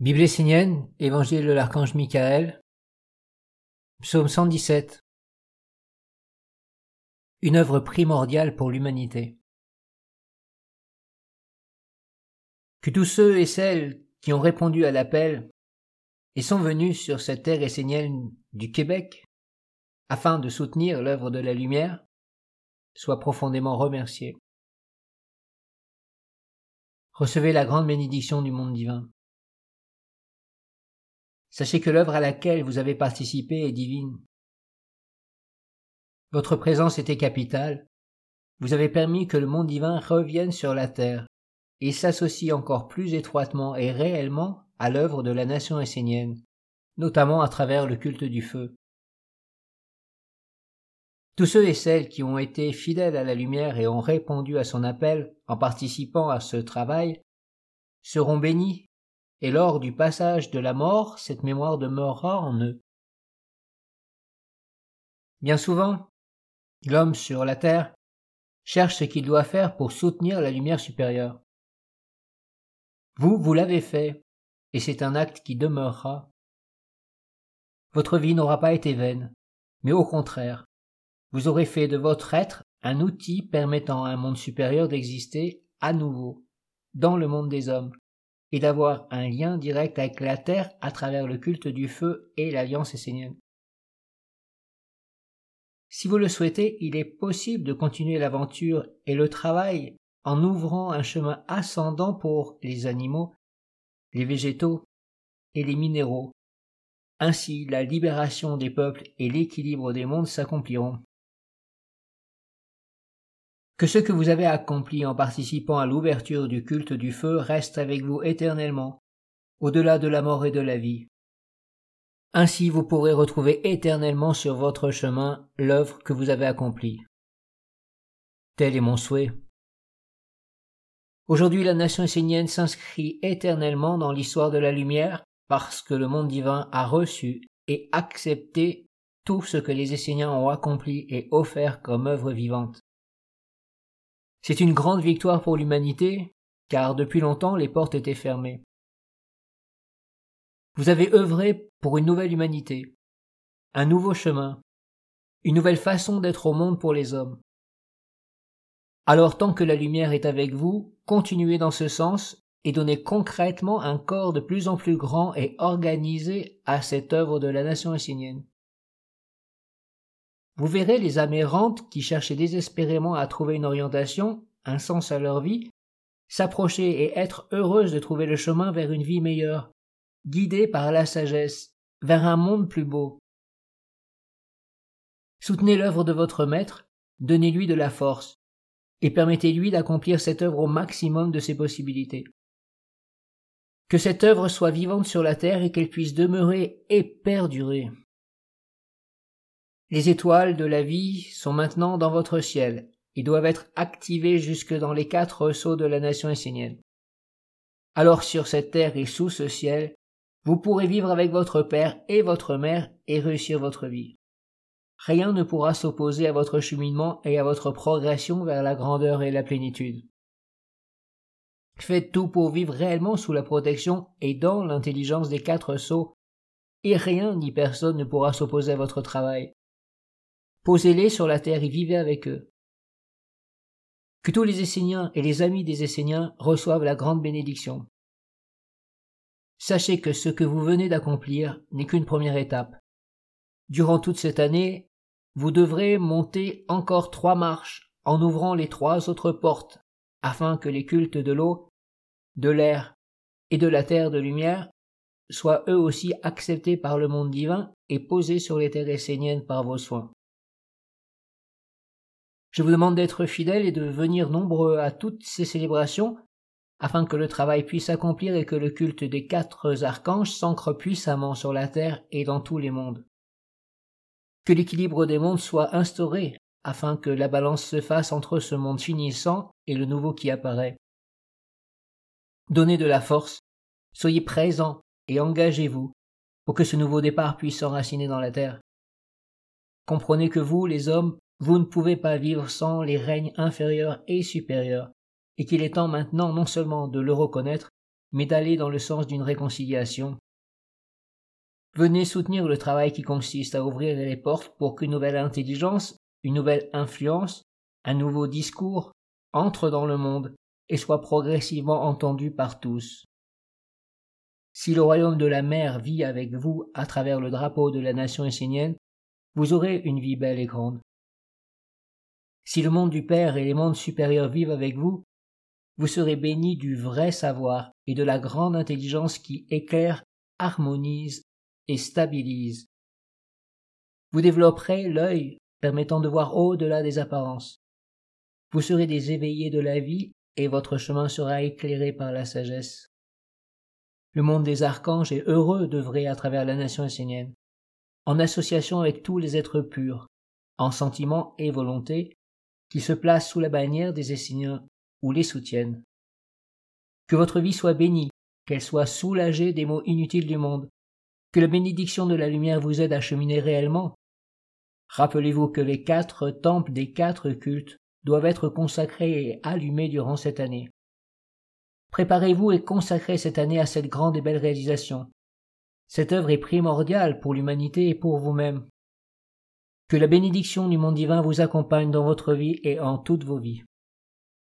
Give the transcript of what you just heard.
Bible essénienne, Évangile de l'archange Michael, Psaume 117. Une œuvre primordiale pour l'humanité. Que tous ceux et celles qui ont répondu à l'appel et sont venus sur cette terre essénienne du Québec afin de soutenir l'œuvre de la lumière soient profondément remerciés. Recevez la grande bénédiction du monde divin. Sachez que l'œuvre à laquelle vous avez participé est divine. Votre présence était capitale. Vous avez permis que le monde divin revienne sur la terre et s'associe encore plus étroitement et réellement à l'œuvre de la nation essénienne, notamment à travers le culte du feu. Tous ceux et celles qui ont été fidèles à la lumière et ont répondu à son appel en participant à ce travail seront bénis et lors du passage de la mort, cette mémoire demeurera en eux. Bien souvent, l'homme sur la terre cherche ce qu'il doit faire pour soutenir la lumière supérieure. Vous, vous l'avez fait, et c'est un acte qui demeurera. Votre vie n'aura pas été vaine, mais au contraire, vous aurez fait de votre être un outil permettant à un monde supérieur d'exister à nouveau, dans le monde des hommes, et d'avoir un lien direct avec la terre à travers le culte du feu et l'alliance essénienne. Si vous le souhaitez, il est possible de continuer l'aventure et le travail en ouvrant un chemin ascendant pour les animaux, les végétaux et les minéraux. Ainsi, la libération des peuples et l'équilibre des mondes s'accompliront que ce que vous avez accompli en participant à l'ouverture du culte du feu reste avec vous éternellement, au-delà de la mort et de la vie. Ainsi vous pourrez retrouver éternellement sur votre chemin l'œuvre que vous avez accomplie. Tel est mon souhait. Aujourd'hui la nation essénienne s'inscrit éternellement dans l'histoire de la lumière parce que le monde divin a reçu et accepté tout ce que les Esséniens ont accompli et offert comme œuvre vivante. C'est une grande victoire pour l'humanité, car depuis longtemps les portes étaient fermées. Vous avez œuvré pour une nouvelle humanité, un nouveau chemin, une nouvelle façon d'être au monde pour les hommes. Alors tant que la lumière est avec vous, continuez dans ce sens et donnez concrètement un corps de plus en plus grand et organisé à cette œuvre de la nation essénienne. Vous verrez les âmes errantes qui cherchaient désespérément à trouver une orientation, un sens à leur vie, s'approcher et être heureuses de trouver le chemin vers une vie meilleure, guidées par la sagesse, vers un monde plus beau. Soutenez l'œuvre de votre maître, donnez-lui de la force, et permettez-lui d'accomplir cette œuvre au maximum de ses possibilités. Que cette œuvre soit vivante sur la terre et qu'elle puisse demeurer et perdurer. Les étoiles de la vie sont maintenant dans votre ciel et doivent être activées jusque dans les quatre sceaux de la nation essénienne. Alors sur cette terre et sous ce ciel, vous pourrez vivre avec votre père et votre mère et réussir votre vie. Rien ne pourra s'opposer à votre cheminement et à votre progression vers la grandeur et la plénitude. Faites tout pour vivre réellement sous la protection et dans l'intelligence des quatre sceaux, et rien ni personne ne pourra s'opposer à votre travail. Posez-les sur la terre et vivez avec eux. Que tous les Esséniens et les amis des Esséniens reçoivent la grande bénédiction. Sachez que ce que vous venez d'accomplir n'est qu'une première étape. Durant toute cette année, vous devrez monter encore trois marches en ouvrant les trois autres portes, afin que les cultes de l'eau, de l'air et de la terre de lumière soient eux aussi acceptés par le monde divin et posés sur les terres esséniennes par vos soins. Je vous demande d'être fidèles et de venir nombreux à toutes ces célébrations, afin que le travail puisse s'accomplir et que le culte des quatre archanges s'ancre puissamment sur la terre et dans tous les mondes. Que l'équilibre des mondes soit instauré, afin que la balance se fasse entre ce monde finissant et le nouveau qui apparaît. Donnez de la force, soyez présents et engagez-vous pour que ce nouveau départ puisse s'enraciner dans la terre. Comprenez que vous, les hommes, vous ne pouvez pas vivre sans les règnes inférieurs et supérieurs, et qu'il est temps maintenant non seulement de le reconnaître, mais d'aller dans le sens d'une réconciliation. Venez soutenir le travail qui consiste à ouvrir les portes pour qu'une nouvelle intelligence, une nouvelle influence, un nouveau discours entre dans le monde et soit progressivement entendu par tous. Si le royaume de la mer vit avec vous à travers le drapeau de la nation essénienne, vous aurez une vie belle et grande. Si le monde du Père et les mondes supérieurs vivent avec vous, vous serez bénis du vrai savoir et de la grande intelligence qui éclaire, harmonise et stabilise. Vous développerez l'œil permettant de voir au-delà des apparences. Vous serez des éveillés de la vie et votre chemin sera éclairé par la sagesse. Le monde des archanges est heureux d'œuvrer à travers la nation essénienne, en association avec tous les êtres purs, en sentiment et volonté, qui se placent sous la bannière des Esséniens ou les soutiennent. Que votre vie soit bénie, qu'elle soit soulagée des maux inutiles du monde, que la bénédiction de la lumière vous aide à cheminer réellement. Rappelez-vous que les quatre temples des quatre cultes doivent être consacrés et allumés durant cette année. Préparez-vous et consacrez cette année à cette grande et belle réalisation. Cette œuvre est primordiale pour l'humanité et pour vous-même. Que la bénédiction du monde divin vous accompagne dans votre vie et en toutes vos vies.